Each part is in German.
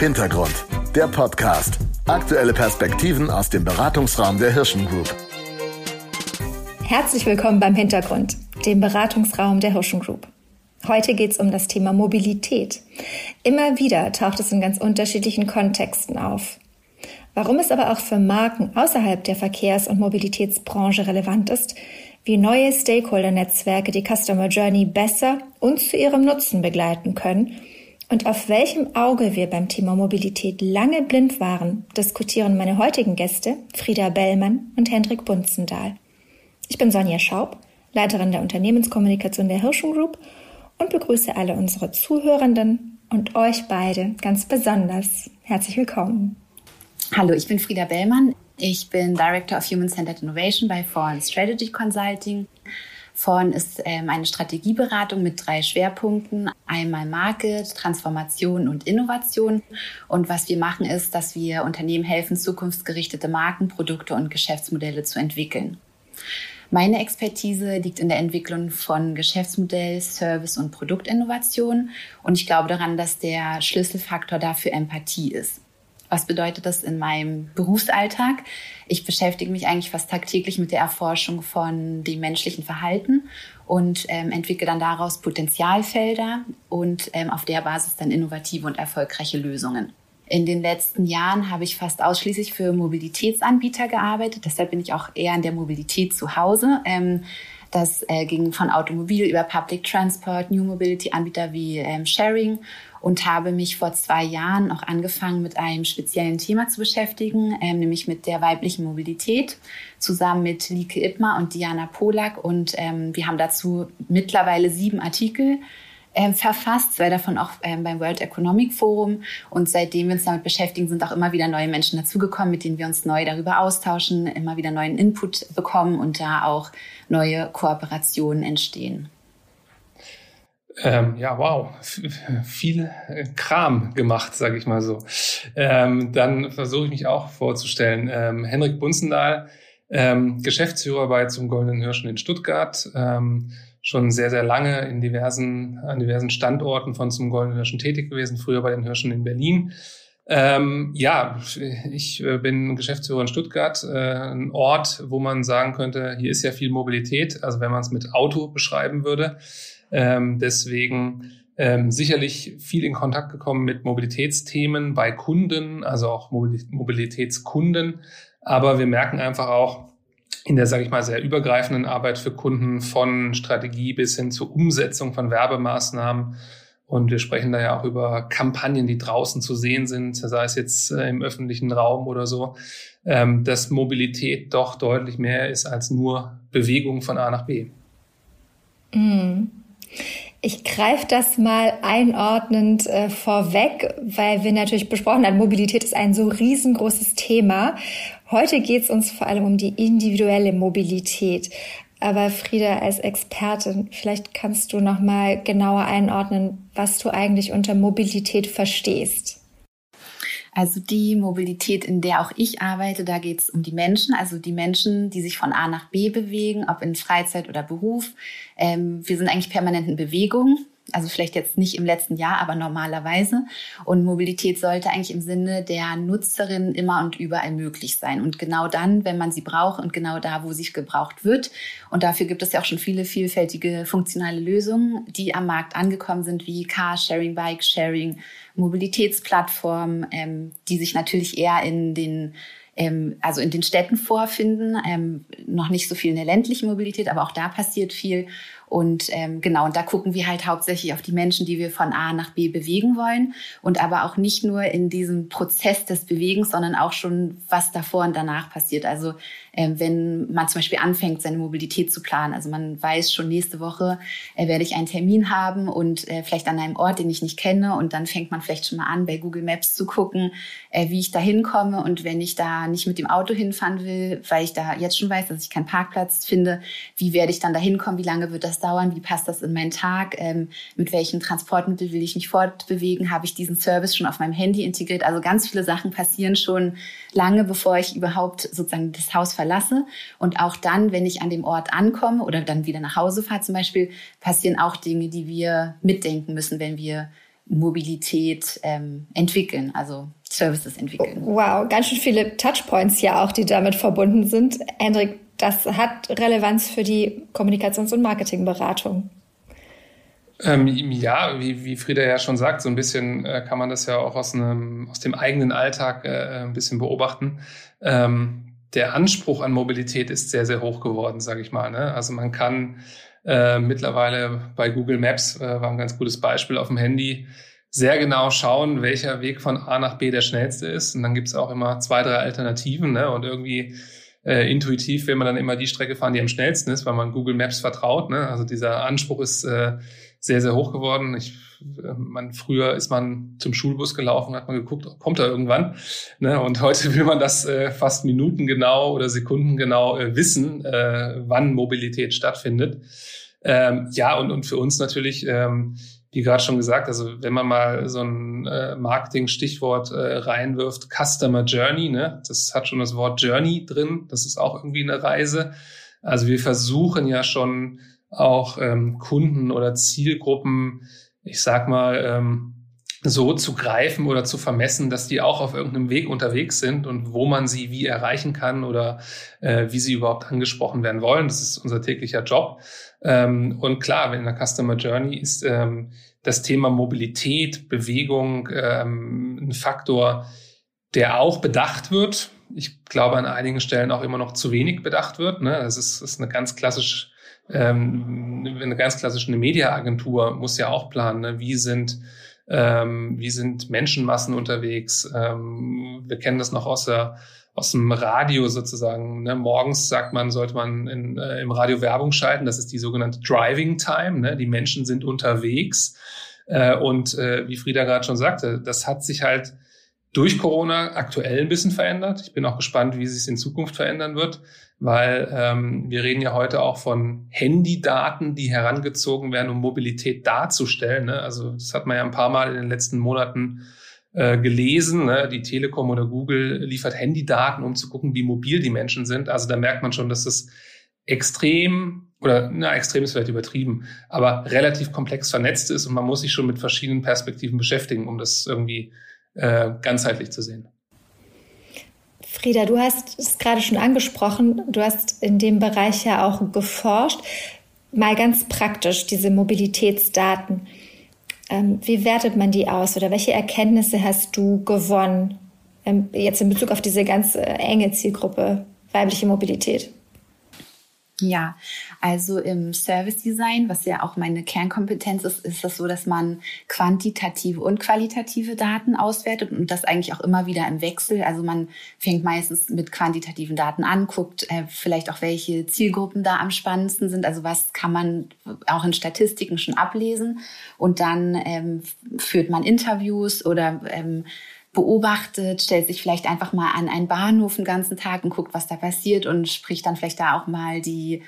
Hintergrund, der Podcast. Aktuelle Perspektiven aus dem Beratungsraum der Hirschen Group. Herzlich willkommen beim Hintergrund, dem Beratungsraum der Hirschen Group. Heute geht es um das Thema Mobilität. Immer wieder taucht es in ganz unterschiedlichen Kontexten auf. Warum es aber auch für Marken außerhalb der Verkehrs- und Mobilitätsbranche relevant ist, wie neue Stakeholder-Netzwerke die Customer Journey besser und zu ihrem Nutzen begleiten können und auf welchem Auge wir beim Thema Mobilität lange blind waren, diskutieren meine heutigen Gäste Frieda Bellmann und Hendrik Bunzendahl. Ich bin Sonja Schaub, Leiterin der Unternehmenskommunikation der Hirschen Group und begrüße alle unsere Zuhörenden und euch beide ganz besonders. Herzlich willkommen. Hallo, ich bin Frieda Bellmann. Ich bin Director of Human Centered Innovation bei Foreign Strategy Consulting. Foreign ist ähm, eine Strategieberatung mit drei Schwerpunkten. Einmal Market, Transformation und Innovation. Und was wir machen ist, dass wir Unternehmen helfen, zukunftsgerichtete Marken, Produkte und Geschäftsmodelle zu entwickeln. Meine Expertise liegt in der Entwicklung von Geschäftsmodell, Service und Produktinnovation. Und ich glaube daran, dass der Schlüsselfaktor dafür Empathie ist. Was bedeutet das in meinem Berufsalltag? Ich beschäftige mich eigentlich fast tagtäglich mit der Erforschung von dem menschlichen Verhalten und ähm, entwickle dann daraus Potenzialfelder und ähm, auf der Basis dann innovative und erfolgreiche Lösungen. In den letzten Jahren habe ich fast ausschließlich für Mobilitätsanbieter gearbeitet. Deshalb bin ich auch eher in der Mobilität zu Hause. Ähm, das äh, ging von Automobil über Public Transport, New Mobility Anbieter wie ähm, Sharing und habe mich vor zwei Jahren auch angefangen, mit einem speziellen Thema zu beschäftigen, ähm, nämlich mit der weiblichen Mobilität, zusammen mit Lieke Ippmer und Diana Polak. Und ähm, wir haben dazu mittlerweile sieben Artikel ähm, verfasst, zwei davon auch ähm, beim World Economic Forum. Und seitdem wir uns damit beschäftigen, sind auch immer wieder neue Menschen dazugekommen, mit denen wir uns neu darüber austauschen, immer wieder neuen Input bekommen und da auch neue Kooperationen entstehen. Ähm, ja, wow, viel äh, Kram gemacht, sage ich mal so. Ähm, dann versuche ich mich auch vorzustellen. Ähm, Henrik Bunzendahl, ähm, Geschäftsführer bei zum Goldenen Hirschen in Stuttgart, ähm, schon sehr, sehr lange in diversen, an diversen Standorten von zum Goldenen Hirschen tätig gewesen, früher bei den Hirschen in Berlin. Ähm, ja, ich äh, bin Geschäftsführer in Stuttgart, äh, ein Ort, wo man sagen könnte, hier ist ja viel Mobilität, also wenn man es mit Auto beschreiben würde. Ähm, deswegen ähm, sicherlich viel in Kontakt gekommen mit Mobilitätsthemen bei Kunden, also auch Mobilitätskunden. Aber wir merken einfach auch in der, sage ich mal, sehr übergreifenden Arbeit für Kunden von Strategie bis hin zur Umsetzung von Werbemaßnahmen. Und wir sprechen da ja auch über Kampagnen, die draußen zu sehen sind, sei es jetzt äh, im öffentlichen Raum oder so, ähm, dass Mobilität doch deutlich mehr ist als nur Bewegung von A nach B. Mm. Ich greife das mal einordnend äh, vorweg, weil wir natürlich besprochen haben, Mobilität ist ein so riesengroßes Thema. Heute geht es uns vor allem um die individuelle Mobilität. Aber Frieda als Expertin, vielleicht kannst du noch mal genauer einordnen, was du eigentlich unter Mobilität verstehst. Also die Mobilität, in der auch ich arbeite, da geht es um die Menschen, also die Menschen, die sich von A nach B bewegen, ob in Freizeit oder Beruf. Ähm, wir sind eigentlich permanent in Bewegung. Also vielleicht jetzt nicht im letzten Jahr, aber normalerweise. Und Mobilität sollte eigentlich im Sinne der Nutzerin immer und überall möglich sein. Und genau dann, wenn man sie braucht und genau da, wo sie gebraucht wird. Und dafür gibt es ja auch schon viele vielfältige funktionale Lösungen, die am Markt angekommen sind, wie Carsharing, Bike-Sharing, Mobilitätsplattformen, ähm, die sich natürlich eher in den ähm, also in den Städten vorfinden, ähm, noch nicht so viel in der ländlichen Mobilität, aber auch da passiert viel. Und ähm, genau, und da gucken wir halt hauptsächlich auf die Menschen, die wir von A nach B bewegen wollen. Und aber auch nicht nur in diesem Prozess des Bewegens, sondern auch schon, was davor und danach passiert. Also äh, wenn man zum Beispiel anfängt, seine Mobilität zu planen. Also man weiß schon, nächste Woche äh, werde ich einen Termin haben und äh, vielleicht an einem Ort, den ich nicht kenne. Und dann fängt man vielleicht schon mal an, bei Google Maps zu gucken, äh, wie ich da hinkomme. Und wenn ich da nicht mit dem Auto hinfahren will, weil ich da jetzt schon weiß, dass ich keinen Parkplatz finde, wie werde ich dann da hinkommen? Wie lange wird das dauern? Wie passt das in meinen Tag? Ähm, mit welchen Transportmitteln will ich mich fortbewegen? Habe ich diesen Service schon auf meinem Handy integriert? Also ganz viele Sachen passieren schon lange, bevor ich überhaupt sozusagen das Haus verlasse. Und auch dann, wenn ich an dem Ort ankomme oder dann wieder nach Hause fahre zum Beispiel, passieren auch Dinge, die wir mitdenken müssen, wenn wir Mobilität ähm, entwickeln, also Services entwickeln. Wow, ganz schön viele Touchpoints ja auch, die damit verbunden sind. Hendrik, das hat Relevanz für die Kommunikations- und Marketingberatung. Ähm, ja, wie, wie Frieda ja schon sagt, so ein bisschen äh, kann man das ja auch aus, einem, aus dem eigenen Alltag äh, ein bisschen beobachten. Ähm, der Anspruch an Mobilität ist sehr, sehr hoch geworden, sage ich mal. Ne? Also man kann äh, mittlerweile bei Google Maps, äh, war ein ganz gutes Beispiel auf dem Handy, sehr genau schauen, welcher Weg von A nach B der schnellste ist. Und dann gibt's auch immer zwei, drei Alternativen. Ne? Und irgendwie äh, intuitiv will man dann immer die Strecke fahren, die am schnellsten ist, weil man Google Maps vertraut. Ne? Also dieser Anspruch ist äh, sehr, sehr hoch geworden. Ich, äh, man, früher ist man zum Schulbus gelaufen, hat man geguckt, kommt er irgendwann. Ne? Und heute will man das äh, fast minutengenau oder sekundengenau äh, wissen, äh, wann Mobilität stattfindet. Ähm, ja, und, und für uns natürlich, ähm, wie gerade schon gesagt, also wenn man mal so ein äh, Marketing-Stichwort äh, reinwirft, Customer Journey, ne? das hat schon das Wort Journey drin, das ist auch irgendwie eine Reise. Also wir versuchen ja schon auch ähm, Kunden oder Zielgruppen, ich sag mal, ähm, so zu greifen oder zu vermessen, dass die auch auf irgendeinem Weg unterwegs sind und wo man sie wie erreichen kann oder äh, wie sie überhaupt angesprochen werden wollen. Das ist unser täglicher Job. Ähm, und klar, in der Customer Journey ist ähm, das Thema Mobilität, Bewegung ähm, ein Faktor, der auch bedacht wird. Ich glaube, an einigen Stellen auch immer noch zu wenig bedacht wird. Ne? Das, ist, das ist eine ganz klassisch ähm, eine ganz klassische Mediaagentur muss ja auch planen, ne? wie sind ähm, wie sind Menschenmassen unterwegs. Ähm, wir kennen das noch aus der aus dem Radio sozusagen. Ne? Morgens sagt man, sollte man in, äh, im Radio Werbung schalten. Das ist die sogenannte Driving Time. Ne? Die Menschen sind unterwegs. Äh, und äh, wie Frieda gerade schon sagte, das hat sich halt durch Corona aktuell ein bisschen verändert. Ich bin auch gespannt, wie sich es in Zukunft verändern wird weil ähm, wir reden ja heute auch von Handydaten, die herangezogen werden, um Mobilität darzustellen. Ne? Also das hat man ja ein paar Mal in den letzten Monaten äh, gelesen. Ne? Die Telekom oder Google liefert Handydaten, um zu gucken, wie mobil die Menschen sind. Also da merkt man schon, dass das extrem oder na, extrem ist vielleicht übertrieben, aber relativ komplex vernetzt ist und man muss sich schon mit verschiedenen Perspektiven beschäftigen, um das irgendwie äh, ganzheitlich zu sehen. Frieda, du hast es gerade schon angesprochen, du hast in dem Bereich ja auch geforscht. Mal ganz praktisch, diese Mobilitätsdaten. Ähm, wie wertet man die aus oder welche Erkenntnisse hast du gewonnen, ähm, jetzt in Bezug auf diese ganz äh, enge Zielgruppe weibliche Mobilität? Ja, also im Service Design, was ja auch meine Kernkompetenz ist, ist das so, dass man quantitative und qualitative Daten auswertet und das eigentlich auch immer wieder im Wechsel. Also man fängt meistens mit quantitativen Daten an, guckt äh, vielleicht auch, welche Zielgruppen da am spannendsten sind. Also was kann man auch in Statistiken schon ablesen und dann ähm, führt man Interviews oder ähm, beobachtet, stellt sich vielleicht einfach mal an einen Bahnhof den ganzen Tag und guckt, was da passiert und spricht dann vielleicht da auch mal die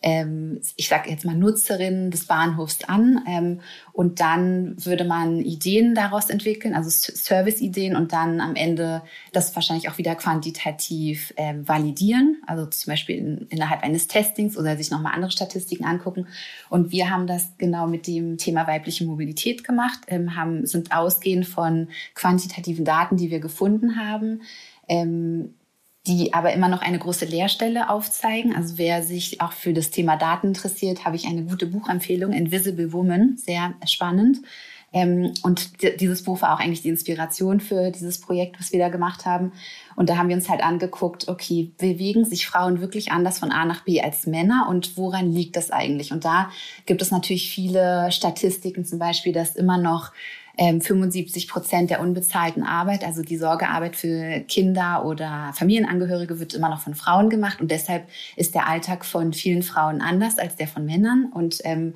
ähm, ich sage jetzt mal Nutzerinnen des Bahnhofs an ähm, und dann würde man Ideen daraus entwickeln, also Service-Ideen und dann am Ende das wahrscheinlich auch wieder quantitativ ähm, validieren, also zum Beispiel in, innerhalb eines Testings oder sich nochmal andere Statistiken angucken. Und wir haben das genau mit dem Thema weibliche Mobilität gemacht, ähm, haben, sind ausgehend von quantitativen Daten, die wir gefunden haben, ähm, die aber immer noch eine große Leerstelle aufzeigen. Also wer sich auch für das Thema Daten interessiert, habe ich eine gute Buchempfehlung, Invisible Woman, sehr spannend. Ähm, und dieses Buch war auch eigentlich die Inspiration für dieses Projekt, was wir da gemacht haben. Und da haben wir uns halt angeguckt, okay, bewegen sich Frauen wirklich anders von A nach B als Männer und woran liegt das eigentlich? Und da gibt es natürlich viele Statistiken, zum Beispiel, dass immer noch 75 ähm, Prozent der unbezahlten Arbeit, also die Sorgearbeit für Kinder oder Familienangehörige, wird immer noch von Frauen gemacht. Und deshalb ist der Alltag von vielen Frauen anders als der von Männern. Und ähm,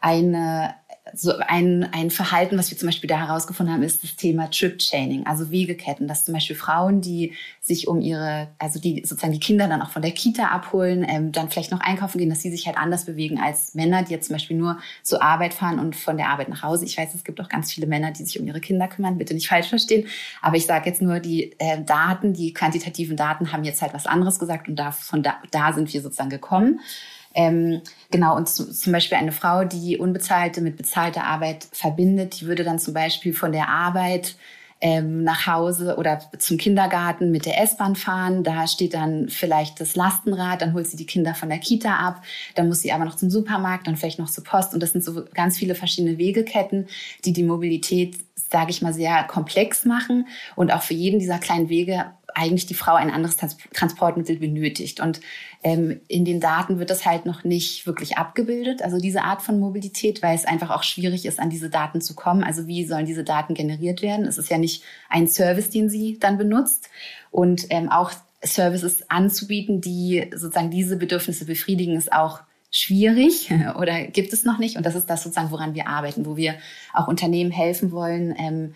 eine so ein, ein Verhalten, was wir zum Beispiel da herausgefunden haben, ist das Thema Trip-Chaining, also Wegeketten, dass zum Beispiel Frauen, die sich um ihre, also die sozusagen die Kinder dann auch von der Kita abholen, ähm, dann vielleicht noch einkaufen gehen, dass sie sich halt anders bewegen als Männer, die jetzt zum Beispiel nur zur Arbeit fahren und von der Arbeit nach Hause. Ich weiß, es gibt auch ganz viele Männer, die sich um ihre Kinder kümmern, bitte nicht falsch verstehen, aber ich sage jetzt nur, die äh, Daten, die quantitativen Daten haben jetzt halt was anderes gesagt und da, von da, da sind wir sozusagen gekommen. Ähm, genau, und zu, zum Beispiel eine Frau, die unbezahlte mit bezahlter Arbeit verbindet, die würde dann zum Beispiel von der Arbeit ähm, nach Hause oder zum Kindergarten mit der S-Bahn fahren. Da steht dann vielleicht das Lastenrad, dann holt sie die Kinder von der Kita ab, dann muss sie aber noch zum Supermarkt, dann vielleicht noch zur Post. Und das sind so ganz viele verschiedene Wegeketten, die die Mobilität, sage ich mal, sehr komplex machen und auch für jeden dieser kleinen Wege eigentlich die Frau ein anderes Transportmittel benötigt. Und ähm, in den Daten wird das halt noch nicht wirklich abgebildet, also diese Art von Mobilität, weil es einfach auch schwierig ist, an diese Daten zu kommen. Also wie sollen diese Daten generiert werden? Es ist ja nicht ein Service, den sie dann benutzt. Und ähm, auch Services anzubieten, die sozusagen diese Bedürfnisse befriedigen, ist auch schwierig oder gibt es noch nicht. Und das ist das sozusagen, woran wir arbeiten, wo wir auch Unternehmen helfen wollen, ähm,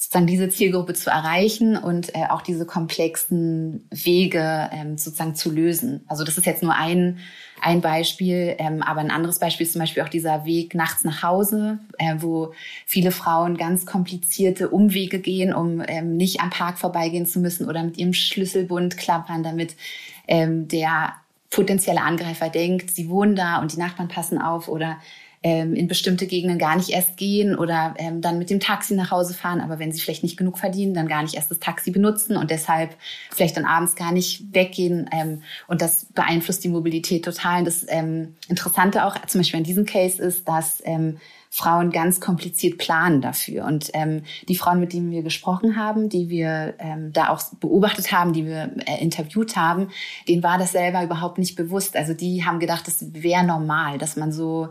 sozusagen diese Zielgruppe zu erreichen und äh, auch diese komplexen Wege ähm, sozusagen zu lösen. Also das ist jetzt nur ein, ein Beispiel, ähm, aber ein anderes Beispiel ist zum Beispiel auch dieser Weg nachts nach Hause, äh, wo viele Frauen ganz komplizierte Umwege gehen, um ähm, nicht am Park vorbeigehen zu müssen oder mit ihrem Schlüsselbund klappern, damit ähm, der potenzielle Angreifer denkt, sie wohnen da und die Nachbarn passen auf oder ähm, in bestimmte Gegenden gar nicht erst gehen oder ähm, dann mit dem Taxi nach Hause fahren, aber wenn sie vielleicht nicht genug verdienen, dann gar nicht erst das Taxi benutzen und deshalb vielleicht dann abends gar nicht weggehen. Ähm, und das beeinflusst die Mobilität total. Das ähm, Interessante auch zum Beispiel in diesem Case ist, dass ähm, Frauen ganz kompliziert planen dafür. Und ähm, die Frauen, mit denen wir gesprochen haben, die wir ähm, da auch beobachtet haben, die wir äh, interviewt haben, denen war das selber überhaupt nicht bewusst. Also die haben gedacht, das wäre normal, dass man so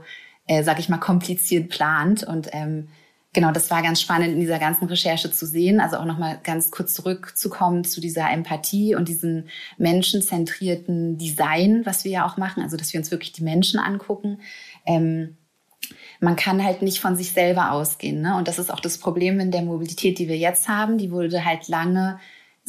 äh, sag ich mal, kompliziert plant. Und ähm, genau, das war ganz spannend in dieser ganzen Recherche zu sehen. Also auch nochmal ganz kurz zurückzukommen zu dieser Empathie und diesem menschenzentrierten Design, was wir ja auch machen. Also, dass wir uns wirklich die Menschen angucken. Ähm, man kann halt nicht von sich selber ausgehen. Ne? Und das ist auch das Problem in der Mobilität, die wir jetzt haben. Die wurde halt lange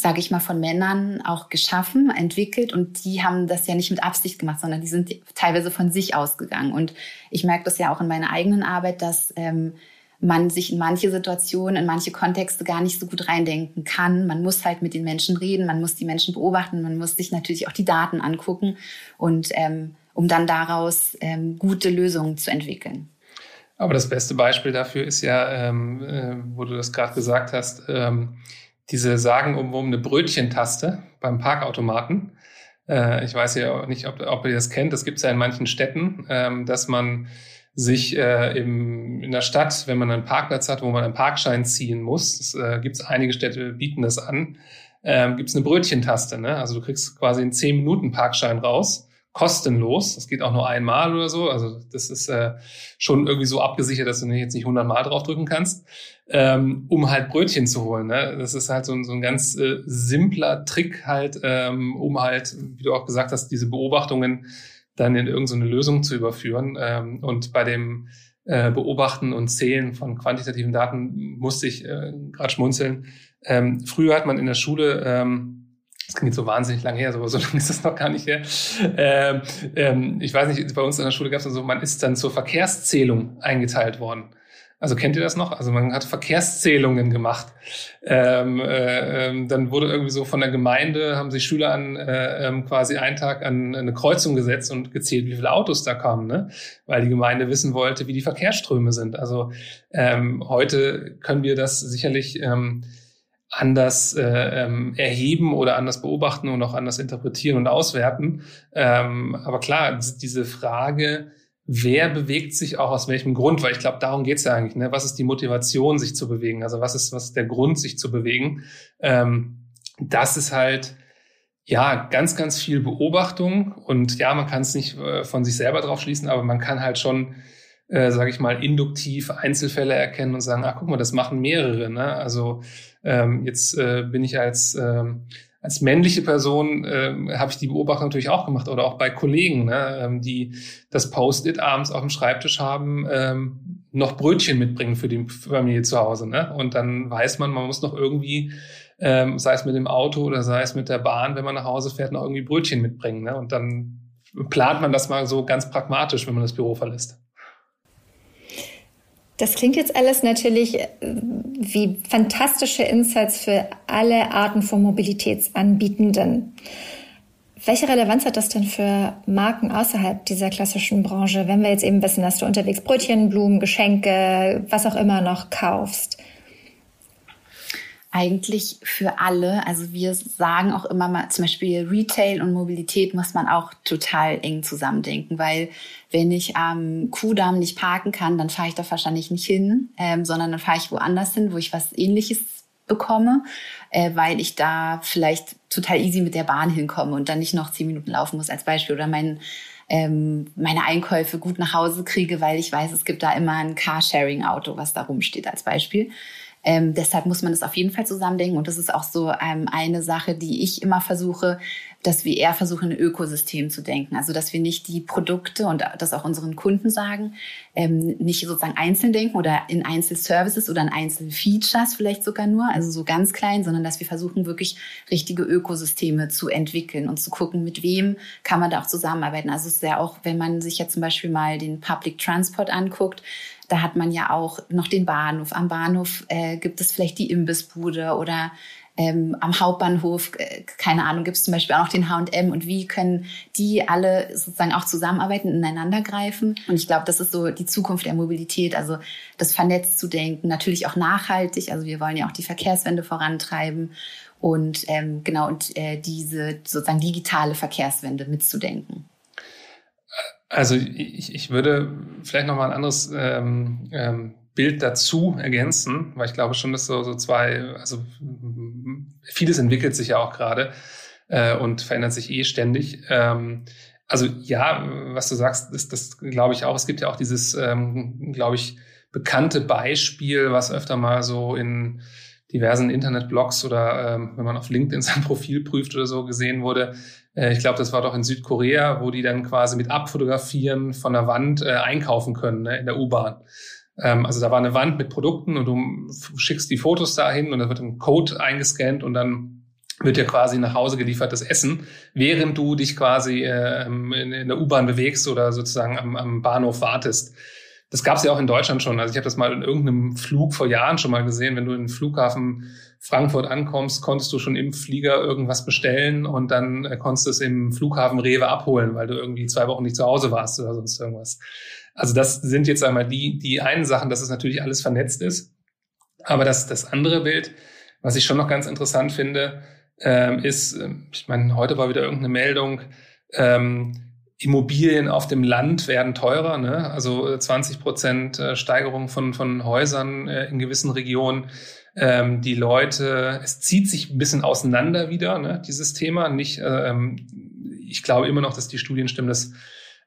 sage ich mal, von Männern auch geschaffen, entwickelt und die haben das ja nicht mit Absicht gemacht, sondern die sind teilweise von sich ausgegangen. Und ich merke das ja auch in meiner eigenen Arbeit, dass ähm, man sich in manche Situationen, in manche Kontexte gar nicht so gut reindenken kann. Man muss halt mit den Menschen reden, man muss die Menschen beobachten, man muss sich natürlich auch die Daten angucken und ähm, um dann daraus ähm, gute Lösungen zu entwickeln. Aber das beste Beispiel dafür ist ja, ähm, äh, wo du das gerade gesagt hast, ähm, diese sagenumwobene Brötchentaste beim Parkautomaten. Äh, ich weiß ja nicht, ob, ob ihr das kennt. Das gibt es ja in manchen Städten, ähm, dass man sich äh, im, in der Stadt, wenn man einen Parkplatz hat, wo man einen Parkschein ziehen muss, das äh, gibt es einige Städte, bieten das an, ähm, gibt es eine Brötchentaste. Ne? Also du kriegst quasi einen 10 Minuten Parkschein raus kostenlos. Das geht auch nur einmal oder so. Also das ist äh, schon irgendwie so abgesichert, dass du jetzt nicht 100 Mal draufdrücken kannst, ähm, um halt Brötchen zu holen. Ne? Das ist halt so ein, so ein ganz äh, simpler Trick halt, ähm, um halt, wie du auch gesagt hast, diese Beobachtungen dann in irgendeine Lösung zu überführen. Ähm, und bei dem äh, Beobachten und Zählen von quantitativen Daten musste ich äh, gerade schmunzeln. Ähm, früher hat man in der Schule ähm, das klingt so wahnsinnig lang her, aber so lange ist das noch gar nicht her. Ähm, ähm, ich weiß nicht, bei uns in der Schule gab es so, man ist dann zur Verkehrszählung eingeteilt worden. Also kennt ihr das noch? Also man hat Verkehrszählungen gemacht. Ähm, äh, ähm, dann wurde irgendwie so von der Gemeinde, haben sich Schüler an äh, ähm, quasi einen Tag an eine Kreuzung gesetzt und gezählt, wie viele Autos da kamen, ne? weil die Gemeinde wissen wollte, wie die Verkehrsströme sind. Also ähm, heute können wir das sicherlich ähm, anders äh, ähm, erheben oder anders beobachten und auch anders interpretieren und auswerten. Ähm, aber klar, diese Frage, wer bewegt sich auch aus welchem Grund, weil ich glaube, darum geht's ja eigentlich. Ne? Was ist die Motivation, sich zu bewegen? Also was ist, was ist der Grund, sich zu bewegen? Ähm, das ist halt ja ganz, ganz viel Beobachtung und ja, man kann es nicht äh, von sich selber drauf schließen, aber man kann halt schon äh, sage ich mal, induktiv Einzelfälle erkennen und sagen, ach guck mal, das machen mehrere. Ne? Also ähm, jetzt äh, bin ich als ähm, als männliche Person ähm, habe ich die Beobachtung natürlich auch gemacht oder auch bei Kollegen, ne, ähm, die das Post-it abends auf dem Schreibtisch haben, ähm, noch Brötchen mitbringen für die Familie zu Hause. Ne? Und dann weiß man, man muss noch irgendwie, ähm, sei es mit dem Auto oder sei es mit der Bahn, wenn man nach Hause fährt, noch irgendwie Brötchen mitbringen. Ne? Und dann plant man das mal so ganz pragmatisch, wenn man das Büro verlässt. Das klingt jetzt alles natürlich äh, wie fantastische Insights für alle Arten von Mobilitätsanbietenden. Welche Relevanz hat das denn für Marken außerhalb dieser klassischen Branche, wenn wir jetzt eben wissen, dass du unterwegs Brötchen, Blumen, Geschenke, was auch immer noch kaufst? Eigentlich für alle. Also wir sagen auch immer mal, zum Beispiel Retail und Mobilität muss man auch total eng zusammendenken, weil wenn ich am Kudamm nicht parken kann, dann fahre ich da wahrscheinlich nicht hin, ähm, sondern dann fahre ich woanders hin, wo ich was ähnliches bekomme, äh, weil ich da vielleicht total easy mit der Bahn hinkomme und dann nicht noch zehn Minuten laufen muss als Beispiel oder mein ähm, meine Einkäufe gut nach Hause kriege, weil ich weiß, es gibt da immer ein Carsharing-Auto, was da rumsteht als Beispiel. Ähm, deshalb muss man das auf jeden Fall zusammendenken. Und das ist auch so ähm, eine Sache, die ich immer versuche, dass wir eher versuchen, ein Ökosystem zu denken. Also, dass wir nicht die Produkte und das auch unseren Kunden sagen, ähm, nicht sozusagen einzeln denken oder in Einzelservices oder in Einzelfeatures vielleicht sogar nur, also so ganz klein, sondern dass wir versuchen, wirklich richtige Ökosysteme zu entwickeln und zu gucken, mit wem kann man da auch zusammenarbeiten. Also, es ist ja auch, wenn man sich jetzt zum Beispiel mal den Public Transport anguckt, da hat man ja auch noch den Bahnhof. Am Bahnhof äh, gibt es vielleicht die Imbissbude oder ähm, am Hauptbahnhof, äh, keine Ahnung, gibt es zum Beispiel auch den H&M und wie können die alle sozusagen auch zusammenarbeiten, ineinander greifen. Und ich glaube, das ist so die Zukunft der Mobilität, also das vernetzt zu denken, natürlich auch nachhaltig, also wir wollen ja auch die Verkehrswende vorantreiben und ähm, genau und äh, diese sozusagen digitale Verkehrswende mitzudenken. Also ich, ich würde vielleicht noch mal ein anderes ähm, ähm, Bild dazu ergänzen, weil ich glaube schon, dass so, so zwei, also vieles entwickelt sich ja auch gerade äh, und verändert sich eh ständig. Ähm, also ja, was du sagst, das, das glaube ich auch. Es gibt ja auch dieses, ähm, glaube ich, bekannte Beispiel, was öfter mal so in diversen Internetblogs oder ähm, wenn man auf LinkedIn sein Profil prüft oder so gesehen wurde. Äh, ich glaube, das war doch in Südkorea, wo die dann quasi mit Abfotografieren von der Wand äh, einkaufen können ne, in der U-Bahn. Ähm, also da war eine Wand mit Produkten und du schickst die Fotos dahin und da wird ein Code eingescannt und dann wird dir quasi nach Hause geliefert das Essen, während du dich quasi äh, in, in, der U-Bahn bewegst oder sozusagen am, am Bahnhof wartest. Das gab es ja auch in Deutschland schon. Also ich habe das mal in irgendeinem Flug vor Jahren schon mal gesehen. Wenn du in den Flughafen Frankfurt ankommst, konntest du schon im Flieger irgendwas bestellen und dann äh, konntest du es im Flughafen Rewe abholen, weil du irgendwie zwei Wochen nicht zu Hause warst oder sonst irgendwas. Also das sind jetzt einmal die, die einen Sachen, dass es natürlich alles vernetzt ist. Aber das, das andere Bild, was ich schon noch ganz interessant finde, ähm, ist, ähm, ich meine, heute war wieder irgendeine Meldung, ähm, Immobilien auf dem Land werden teurer, ne? also 20 äh, Prozent äh, Steigerung von, von Häusern äh, in gewissen Regionen. Ähm, die Leute, es zieht sich ein bisschen auseinander wieder, ne? dieses Thema. Nicht, ähm, ich glaube immer noch, dass die Studien stimmen, dass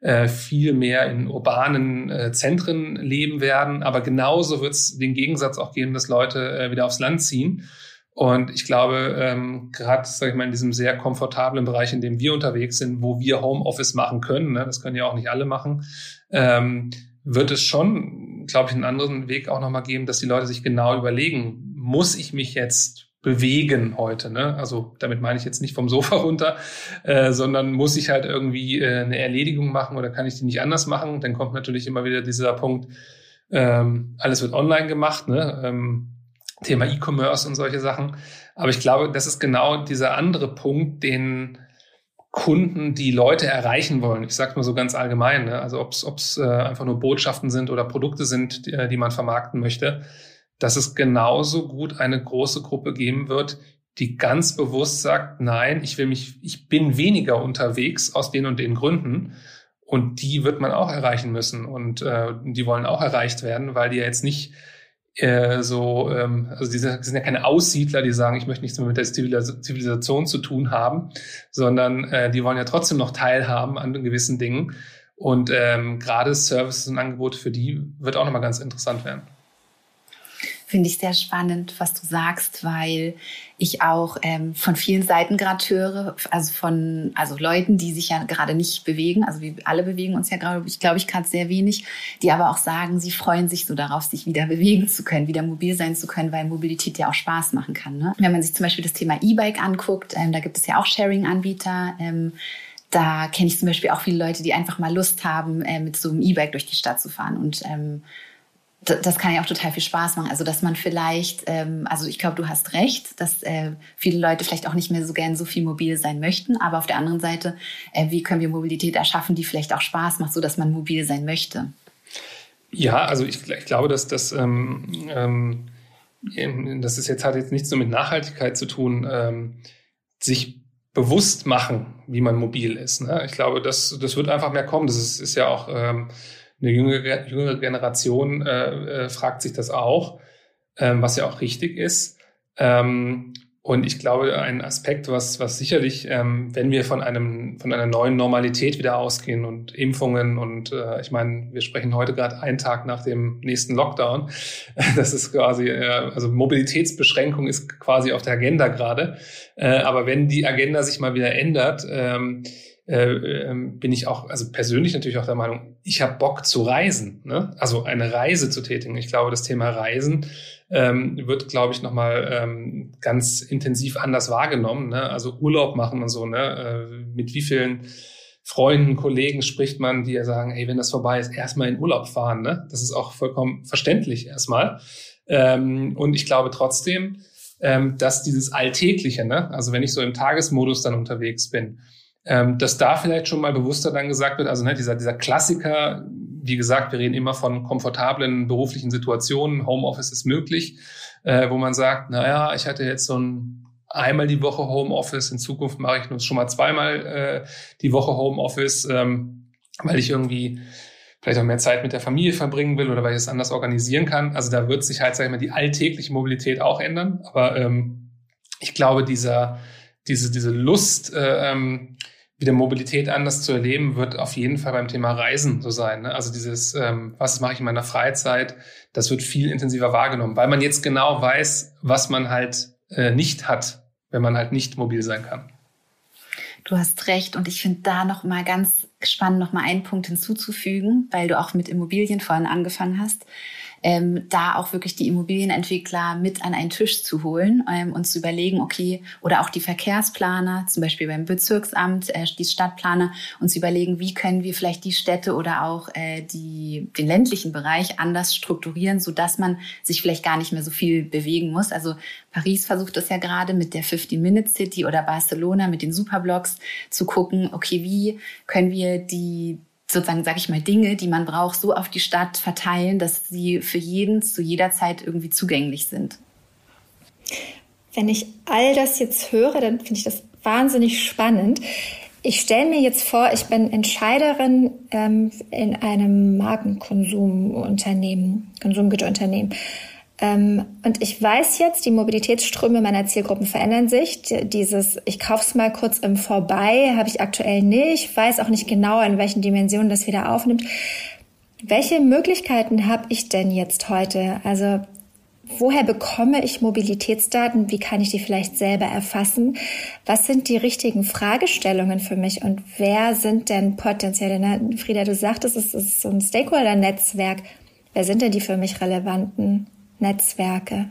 äh, viel mehr in urbanen äh, Zentren leben werden. Aber genauso wird es den Gegensatz auch geben, dass Leute äh, wieder aufs Land ziehen. Und ich glaube, ähm, gerade, sage ich mal, in diesem sehr komfortablen Bereich, in dem wir unterwegs sind, wo wir Homeoffice machen können, ne, das können ja auch nicht alle machen, ähm, wird es schon, glaube ich, einen anderen Weg auch nochmal geben, dass die Leute sich genau überlegen, muss ich mich jetzt bewegen heute. Ne? Also damit meine ich jetzt nicht vom Sofa runter, äh, sondern muss ich halt irgendwie äh, eine Erledigung machen oder kann ich die nicht anders machen? Dann kommt natürlich immer wieder dieser Punkt, ähm, alles wird online gemacht. Ne? Ähm, Thema E-Commerce und solche Sachen. Aber ich glaube, das ist genau dieser andere Punkt, den Kunden, die Leute erreichen wollen. Ich sage mal so ganz allgemein, ne? also ob es äh, einfach nur Botschaften sind oder Produkte sind, die, äh, die man vermarkten möchte, dass es genauso gut eine große Gruppe geben wird, die ganz bewusst sagt, nein, ich will mich, ich bin weniger unterwegs aus den und den Gründen. Und die wird man auch erreichen müssen. Und äh, die wollen auch erreicht werden, weil die ja jetzt nicht äh, so, ähm, also diese sind ja keine Aussiedler, die sagen, ich möchte nichts mehr mit der Zivilisation zu tun haben, sondern äh, die wollen ja trotzdem noch teilhaben an gewissen Dingen. Und ähm, gerade Services und Angebote für die wird auch nochmal ganz interessant werden finde ich sehr spannend, was du sagst, weil ich auch ähm, von vielen Seiten gerade höre, also von also Leuten, die sich ja gerade nicht bewegen, also wir alle bewegen uns ja gerade, ich glaube ich gerade sehr wenig, die aber auch sagen, sie freuen sich so darauf, sich wieder bewegen zu können, wieder mobil sein zu können, weil Mobilität ja auch Spaß machen kann. Ne? Wenn man sich zum Beispiel das Thema E-Bike anguckt, ähm, da gibt es ja auch Sharing-Anbieter. Ähm, da kenne ich zum Beispiel auch viele Leute, die einfach mal Lust haben, äh, mit so einem E-Bike durch die Stadt zu fahren und ähm, das kann ja auch total viel Spaß machen. Also dass man vielleicht, ähm, also ich glaube, du hast recht, dass äh, viele Leute vielleicht auch nicht mehr so gern so viel mobil sein möchten. Aber auf der anderen Seite, äh, wie können wir Mobilität erschaffen, die vielleicht auch Spaß macht, so dass man mobil sein möchte? Ja, also ich, ich glaube, dass das, ähm, ähm, das ist jetzt hat jetzt nichts nur mit Nachhaltigkeit zu tun, ähm, sich bewusst machen, wie man mobil ist. Ne? Ich glaube, das, das wird einfach mehr kommen. Das ist, ist ja auch ähm, eine jüngere, jüngere Generation äh, äh, fragt sich das auch, ähm, was ja auch richtig ist. Ähm, und ich glaube, ein Aspekt, was, was sicherlich, ähm, wenn wir von einem, von einer neuen Normalität wieder ausgehen und Impfungen und äh, ich meine, wir sprechen heute gerade einen Tag nach dem nächsten Lockdown. Das ist quasi, äh, also Mobilitätsbeschränkung ist quasi auf der Agenda gerade. Äh, aber wenn die Agenda sich mal wieder ändert, ähm, äh, ähm, bin ich auch, also persönlich natürlich auch der Meinung, ich habe Bock zu reisen, ne? also eine Reise zu tätigen. Ich glaube, das Thema Reisen ähm, wird, glaube ich, nochmal ähm, ganz intensiv anders wahrgenommen. Ne? Also Urlaub machen und so, ne? Äh, mit wie vielen Freunden, Kollegen spricht man, die ja sagen, hey, wenn das vorbei ist, erstmal in Urlaub fahren. Ne? Das ist auch vollkommen verständlich erstmal. Ähm, und ich glaube trotzdem, ähm, dass dieses Alltägliche, ne? also wenn ich so im Tagesmodus dann unterwegs bin, ähm, dass da vielleicht schon mal bewusster dann gesagt wird, also ne, dieser, dieser Klassiker, wie gesagt, wir reden immer von komfortablen beruflichen Situationen, Homeoffice ist möglich, äh, wo man sagt, naja, ich hatte jetzt so ein einmal die Woche Homeoffice, in Zukunft mache ich nur schon mal zweimal äh, die Woche Homeoffice, ähm, weil ich irgendwie vielleicht auch mehr Zeit mit der Familie verbringen will oder weil ich es anders organisieren kann. Also da wird sich halt, sag ich mal, die alltägliche Mobilität auch ändern. Aber ähm, ich glaube, dieser, diese, diese Lust, äh, ähm, wieder Mobilität anders zu erleben, wird auf jeden Fall beim Thema Reisen so sein. Ne? Also dieses, ähm, was mache ich in meiner Freizeit, das wird viel intensiver wahrgenommen, weil man jetzt genau weiß, was man halt äh, nicht hat, wenn man halt nicht mobil sein kann. Du hast recht und ich finde da noch mal ganz spannend noch mal einen Punkt hinzuzufügen, weil du auch mit Immobilien vorhin angefangen hast ähm, da auch wirklich die Immobilienentwickler mit an einen Tisch zu holen ähm, und zu überlegen, okay, oder auch die Verkehrsplaner, zum Beispiel beim Bezirksamt, äh, die Stadtplaner, und zu überlegen, wie können wir vielleicht die Städte oder auch äh, die, den ländlichen Bereich anders strukturieren, so dass man sich vielleicht gar nicht mehr so viel bewegen muss. Also Paris versucht das ja gerade mit der 15-Minute-City oder Barcelona mit den Superblocks zu gucken, okay, wie können wir die sozusagen, sage ich mal, Dinge, die man braucht, so auf die Stadt verteilen, dass sie für jeden zu jeder Zeit irgendwie zugänglich sind. Wenn ich all das jetzt höre, dann finde ich das wahnsinnig spannend. Ich stelle mir jetzt vor, ich bin Entscheiderin ähm, in einem Markenkonsumunternehmen, Konsumgüterunternehmen. Ähm, und ich weiß jetzt, die Mobilitätsströme meiner Zielgruppen verändern sich. Dieses, ich kaufe es mal kurz im Vorbei, habe ich aktuell nicht, weiß auch nicht genau, in welchen Dimensionen das wieder aufnimmt. Welche Möglichkeiten habe ich denn jetzt heute? Also woher bekomme ich Mobilitätsdaten? Wie kann ich die vielleicht selber erfassen? Was sind die richtigen Fragestellungen für mich? Und wer sind denn potenzielle, ne? Frieda, du sagtest, es ist so ein Stakeholder-Netzwerk. Wer sind denn die für mich relevanten Netzwerke?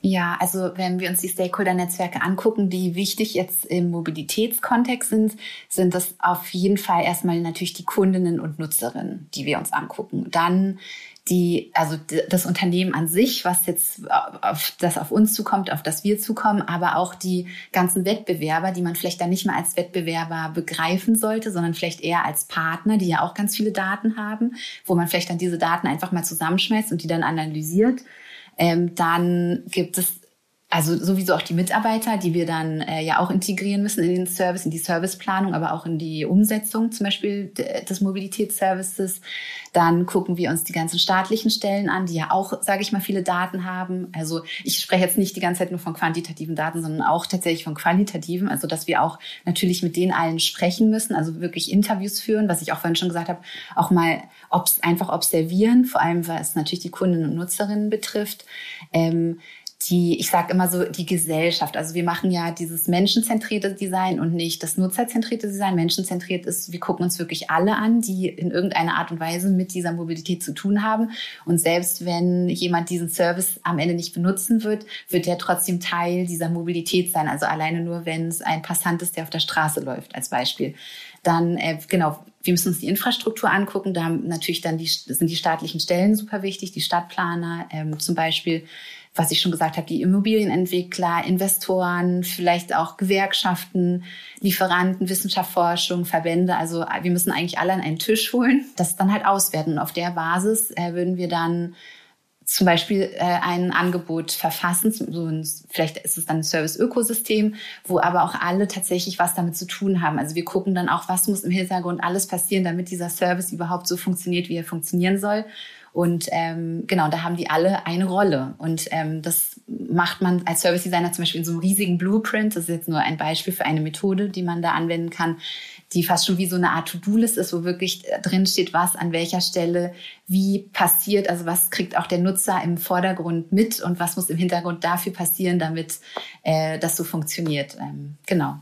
Ja, also wenn wir uns die Stakeholder-Netzwerke angucken, die wichtig jetzt im Mobilitätskontext sind, sind das auf jeden Fall erstmal natürlich die Kundinnen und Nutzerinnen, die wir uns angucken. Dann die, also das Unternehmen an sich, was jetzt auf das auf uns zukommt, auf das wir zukommen, aber auch die ganzen Wettbewerber, die man vielleicht dann nicht mehr als Wettbewerber begreifen sollte, sondern vielleicht eher als Partner, die ja auch ganz viele Daten haben, wo man vielleicht dann diese Daten einfach mal zusammenschmeißt und die dann analysiert. Ähm, dann gibt es also sowieso auch die Mitarbeiter, die wir dann äh, ja auch integrieren müssen in den Service, in die Serviceplanung, aber auch in die Umsetzung zum Beispiel des Mobilitätsservices. Dann gucken wir uns die ganzen staatlichen Stellen an, die ja auch, sage ich mal, viele Daten haben. Also ich spreche jetzt nicht die ganze Zeit nur von quantitativen Daten, sondern auch tatsächlich von qualitativen. Also dass wir auch natürlich mit denen allen sprechen müssen, also wirklich Interviews führen, was ich auch vorhin schon gesagt habe, auch mal ob's, einfach observieren, vor allem was natürlich die Kundinnen und Nutzerinnen betrifft. Ähm, die, ich sage immer so, die Gesellschaft. Also wir machen ja dieses menschenzentrierte Design und nicht das nutzerzentrierte Design. Menschenzentriert ist, wir gucken uns wirklich alle an, die in irgendeiner Art und Weise mit dieser Mobilität zu tun haben. Und selbst wenn jemand diesen Service am Ende nicht benutzen wird, wird der trotzdem Teil dieser Mobilität sein. Also alleine nur, wenn es ein Passant ist, der auf der Straße läuft, als Beispiel. Dann, äh, genau, wir müssen uns die Infrastruktur angucken. Da haben natürlich dann die, sind die staatlichen Stellen super wichtig, die Stadtplaner ähm, zum Beispiel was ich schon gesagt habe, die Immobilienentwickler, Investoren, vielleicht auch Gewerkschaften, Lieferanten, Wissenschaft, Forschung, Verbände. Also wir müssen eigentlich alle an einen Tisch holen, das dann halt auswerten. Und auf der Basis äh, würden wir dann zum Beispiel äh, ein Angebot verfassen, so ein, vielleicht ist es dann ein Service-Ökosystem, wo aber auch alle tatsächlich was damit zu tun haben. Also wir gucken dann auch, was muss im Hintergrund alles passieren, damit dieser Service überhaupt so funktioniert, wie er funktionieren soll. Und ähm, genau, da haben die alle eine Rolle. Und ähm, das macht man als Service Designer zum Beispiel in so einem riesigen Blueprint. Das ist jetzt nur ein Beispiel für eine Methode, die man da anwenden kann, die fast schon wie so eine Art To-Do-List ist, wo wirklich drin steht, was an welcher Stelle wie passiert. Also was kriegt auch der Nutzer im Vordergrund mit und was muss im Hintergrund dafür passieren, damit äh, das so funktioniert. Ähm, genau.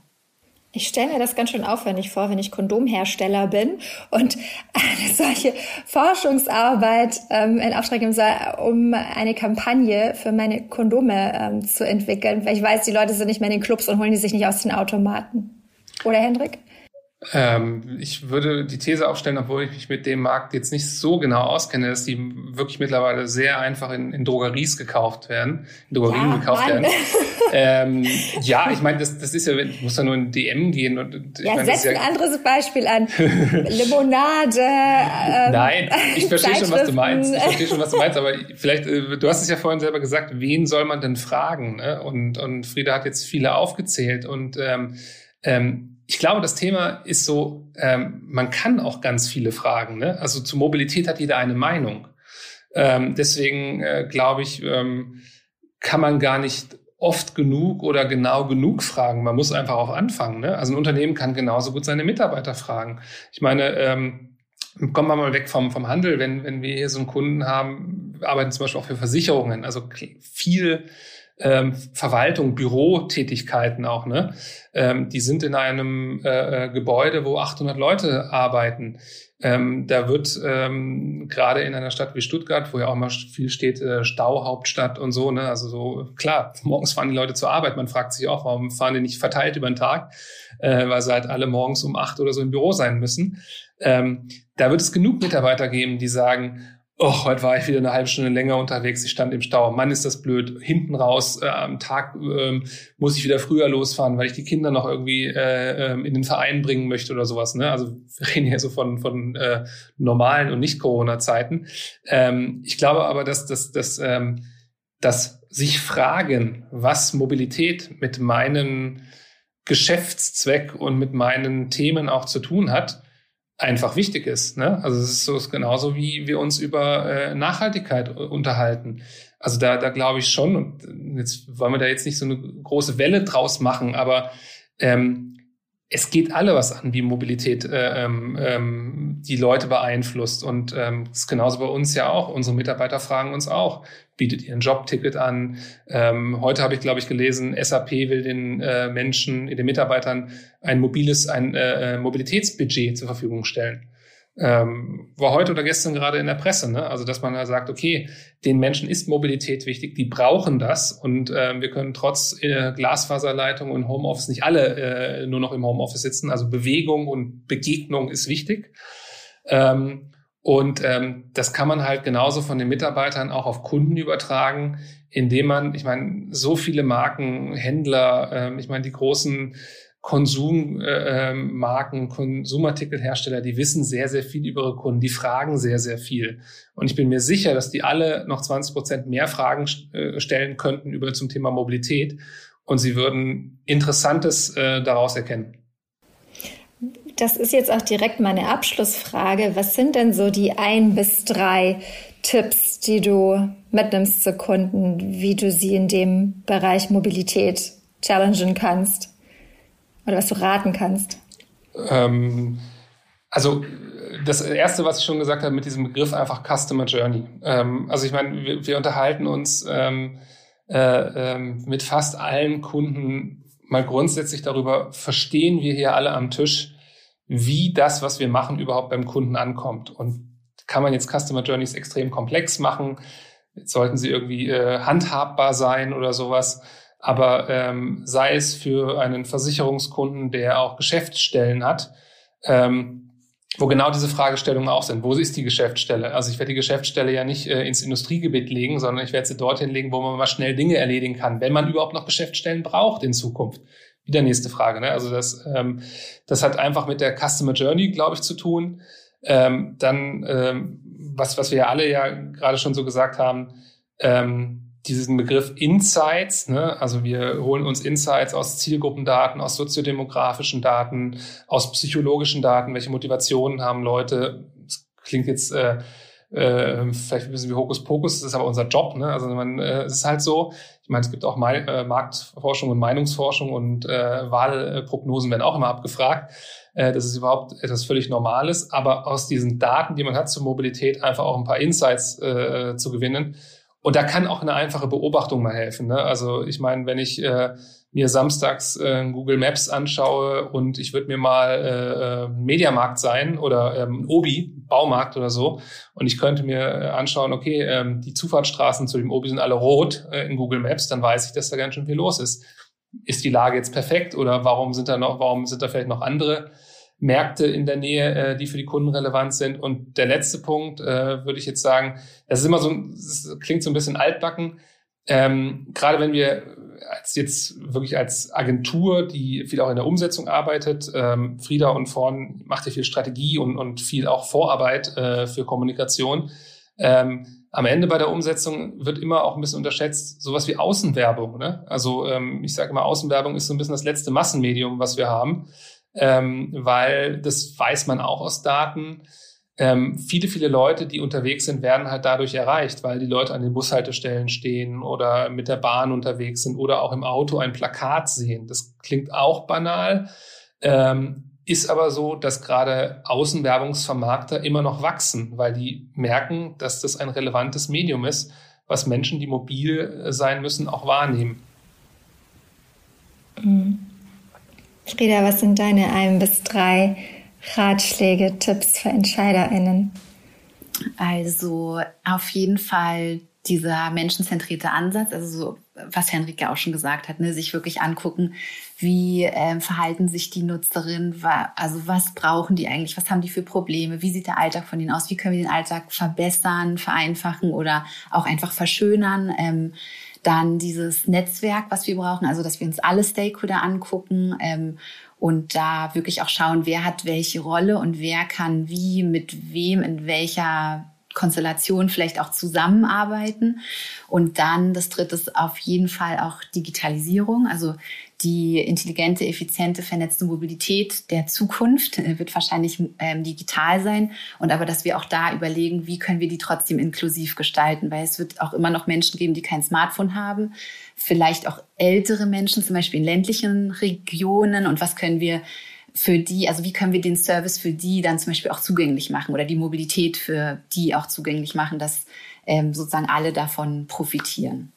Ich stelle mir das ganz schön aufwendig vor, wenn ich Kondomhersteller bin und eine solche Forschungsarbeit ähm, in Auftrag geben soll, um eine Kampagne für meine Kondome ähm, zu entwickeln. Weil ich weiß, die Leute sind nicht mehr in den Clubs und holen die sich nicht aus den Automaten. Oder Hendrik? Ähm, ich würde die These aufstellen, obwohl ich mich mit dem Markt jetzt nicht so genau auskenne, dass die wirklich mittlerweile sehr einfach in, in Drogeries gekauft werden, in Drogerien ja, gekauft Mann. werden. ähm, ja, ich meine, das, das ist ja, ich muss ja nur in DM gehen und ich ja, meine, setz ein ja anderes Beispiel an. Limonade. Ähm, Nein, ich verstehe schon, was du meinst. Ich verstehe schon, was du meinst, aber vielleicht, äh, du hast es ja vorhin selber gesagt, wen soll man denn fragen? Ne? Und, und Frieda hat jetzt viele aufgezählt und ähm, ähm, ich glaube, das Thema ist so, ähm, man kann auch ganz viele fragen. Ne? Also zur Mobilität hat jeder eine Meinung. Ähm, deswegen äh, glaube ich, ähm, kann man gar nicht oft genug oder genau genug fragen. Man muss einfach auch anfangen. Ne? Also ein Unternehmen kann genauso gut seine Mitarbeiter fragen. Ich meine, ähm, kommen wir mal weg vom, vom Handel. Wenn, wenn wir hier so einen Kunden haben, arbeiten zum Beispiel auch für Versicherungen. Also viel ähm, Verwaltung, Bürotätigkeiten auch, ne? Ähm, die sind in einem äh, äh Gebäude, wo 800 Leute arbeiten. Ähm, da wird ähm, gerade in einer Stadt wie Stuttgart, wo ja auch mal viel steht, äh, Stauhauptstadt und so, ne? Also so, klar, morgens fahren die Leute zur Arbeit. Man fragt sich auch, warum fahren die nicht verteilt über den Tag, äh, weil sie halt alle morgens um acht oder so im Büro sein müssen. Ähm, da wird es genug Mitarbeiter geben, die sagen, oh, heute war ich wieder eine halbe Stunde länger unterwegs, ich stand im Stau. Mann, ist das blöd. Hinten raus, äh, am Tag ähm, muss ich wieder früher losfahren, weil ich die Kinder noch irgendwie äh, ähm, in den Verein bringen möchte oder sowas. Ne? Also wir reden hier so von, von äh, normalen und Nicht-Corona-Zeiten. Ähm, ich glaube aber, dass, dass, dass, ähm, dass sich fragen, was Mobilität mit meinem Geschäftszweck und mit meinen Themen auch zu tun hat, einfach wichtig ist. Ne? Also es ist so ist genauso, wie wir uns über äh, Nachhaltigkeit unterhalten. Also da, da glaube ich schon, und jetzt wollen wir da jetzt nicht so eine große Welle draus machen, aber ähm, es geht alle was an, wie Mobilität äh, ähm, ähm, die Leute beeinflusst. Und ähm, das ist genauso bei uns ja auch. Unsere Mitarbeiter fragen uns auch, bietet ihr ein Jobticket an? Ähm, heute habe ich, glaube ich, gelesen, SAP will den äh, Menschen, den Mitarbeitern ein mobiles, ein äh, äh Mobilitätsbudget zur Verfügung stellen ähm, war heute oder gestern gerade in der Presse, ne? Also dass man da sagt, okay, den Menschen ist Mobilität wichtig, die brauchen das und äh, wir können trotz äh, Glasfaserleitung und Homeoffice nicht alle äh, nur noch im Homeoffice sitzen. Also Bewegung und Begegnung ist wichtig. Ähm, und ähm, das kann man halt genauso von den Mitarbeitern auch auf Kunden übertragen, indem man, ich meine, so viele Marken, Händler, äh, ich meine, die großen Konsummarken, äh, Konsumartikelhersteller, die wissen sehr, sehr viel über ihre Kunden, die fragen sehr, sehr viel. Und ich bin mir sicher, dass die alle noch 20 Prozent mehr Fragen äh, stellen könnten über zum Thema Mobilität und sie würden Interessantes äh, daraus erkennen. Das ist jetzt auch direkt meine Abschlussfrage. Was sind denn so die ein bis drei Tipps, die du mitnimmst zu Kunden, wie du sie in dem Bereich Mobilität challengen kannst? Oder was du raten kannst? Ähm, also das erste, was ich schon gesagt habe, mit diesem Begriff einfach Customer Journey. Ähm, also ich meine, wir, wir unterhalten uns ähm, äh, ähm, mit fast allen Kunden mal grundsätzlich darüber, verstehen wir hier alle am Tisch, wie das, was wir machen, überhaupt beim Kunden ankommt. Und kann man jetzt Customer Journeys extrem komplex machen? Jetzt sollten sie irgendwie äh, handhabbar sein oder sowas. Aber ähm, sei es für einen Versicherungskunden, der auch Geschäftsstellen hat, ähm, wo genau diese Fragestellungen auch sind. Wo ist die Geschäftsstelle? Also ich werde die Geschäftsstelle ja nicht äh, ins Industriegebiet legen, sondern ich werde sie dorthin legen, wo man mal schnell Dinge erledigen kann, wenn man überhaupt noch Geschäftsstellen braucht in Zukunft. Wieder nächste Frage. Ne? Also das, ähm, das hat einfach mit der Customer Journey, glaube ich, zu tun. Ähm, dann, ähm, was, was wir ja alle ja gerade schon so gesagt haben, ähm, diesen Begriff Insights, ne? also wir holen uns Insights aus Zielgruppendaten, aus soziodemografischen Daten, aus psychologischen Daten, welche Motivationen haben Leute. Das klingt jetzt äh, äh, vielleicht ein bisschen wie Hokuspokus, das ist aber unser Job. Ne? Also man, äh, es ist halt so, ich meine, es gibt auch Me äh, Marktforschung und Meinungsforschung und äh, Wahlprognosen werden auch immer abgefragt. Äh, das ist überhaupt etwas völlig Normales, aber aus diesen Daten, die man hat zur Mobilität, einfach auch ein paar Insights äh, zu gewinnen und da kann auch eine einfache Beobachtung mal helfen. Ne? Also ich meine, wenn ich äh, mir samstags äh, Google Maps anschaue und ich würde mir mal äh, äh, Mediamarkt sein oder ähm, Obi, Baumarkt oder so, und ich könnte mir äh, anschauen, okay, ähm, die Zufahrtsstraßen zu dem Obi sind alle rot äh, in Google Maps, dann weiß ich, dass da ganz schön viel los ist. Ist die Lage jetzt perfekt oder warum sind da noch, warum sind da vielleicht noch andere Märkte in der Nähe, äh, die für die Kunden relevant sind. Und der letzte Punkt, äh, würde ich jetzt sagen, das ist immer so, das klingt so ein bisschen altbacken. Ähm, gerade wenn wir als jetzt wirklich als Agentur, die viel auch in der Umsetzung arbeitet, ähm, Frieda und Vorn macht ja viel Strategie und, und viel auch Vorarbeit äh, für Kommunikation. Ähm, am Ende bei der Umsetzung wird immer auch ein bisschen unterschätzt, sowas wie Außenwerbung. Ne? Also ähm, ich sage immer, Außenwerbung ist so ein bisschen das letzte Massenmedium, was wir haben ähm, weil das weiß man auch aus Daten. Ähm, viele, viele Leute, die unterwegs sind, werden halt dadurch erreicht, weil die Leute an den Bushaltestellen stehen oder mit der Bahn unterwegs sind oder auch im Auto ein Plakat sehen. Das klingt auch banal, ähm, ist aber so, dass gerade Außenwerbungsvermarkter immer noch wachsen, weil die merken, dass das ein relevantes Medium ist, was Menschen, die mobil sein müssen, auch wahrnehmen. Mhm. Frieda, was sind deine ein bis drei Ratschläge, Tipps für EntscheiderInnen? Also auf jeden Fall dieser menschenzentrierte Ansatz, also so, was Henrike auch schon gesagt hat, ne, sich wirklich angucken, wie äh, verhalten sich die Nutzerinnen, also was brauchen die eigentlich, was haben die für Probleme, wie sieht der Alltag von ihnen aus, wie können wir den Alltag verbessern, vereinfachen oder auch einfach verschönern. Ähm, dann dieses Netzwerk, was wir brauchen, also dass wir uns alle Stakeholder angucken ähm, und da wirklich auch schauen, wer hat welche Rolle und wer kann wie, mit wem, in welcher Konstellation vielleicht auch zusammenarbeiten. Und dann das dritte ist auf jeden Fall auch Digitalisierung. Also die intelligente, effiziente, vernetzte Mobilität der Zukunft äh, wird wahrscheinlich ähm, digital sein. Und aber, dass wir auch da überlegen, wie können wir die trotzdem inklusiv gestalten, weil es wird auch immer noch Menschen geben, die kein Smartphone haben. Vielleicht auch ältere Menschen, zum Beispiel in ländlichen Regionen. Und was können wir für die, also wie können wir den Service für die dann zum Beispiel auch zugänglich machen oder die Mobilität für die auch zugänglich machen, dass ähm, sozusagen alle davon profitieren.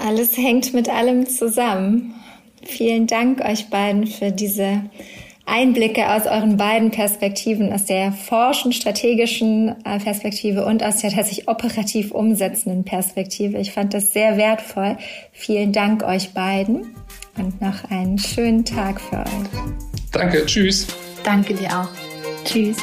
Alles hängt mit allem zusammen. Vielen Dank euch beiden für diese Einblicke aus euren beiden Perspektiven, aus der forschen, strategischen äh, Perspektive und aus der tatsächlich operativ umsetzenden Perspektive. Ich fand das sehr wertvoll. Vielen Dank euch beiden und noch einen schönen Tag für euch. Danke, tschüss. Danke dir auch. Tschüss.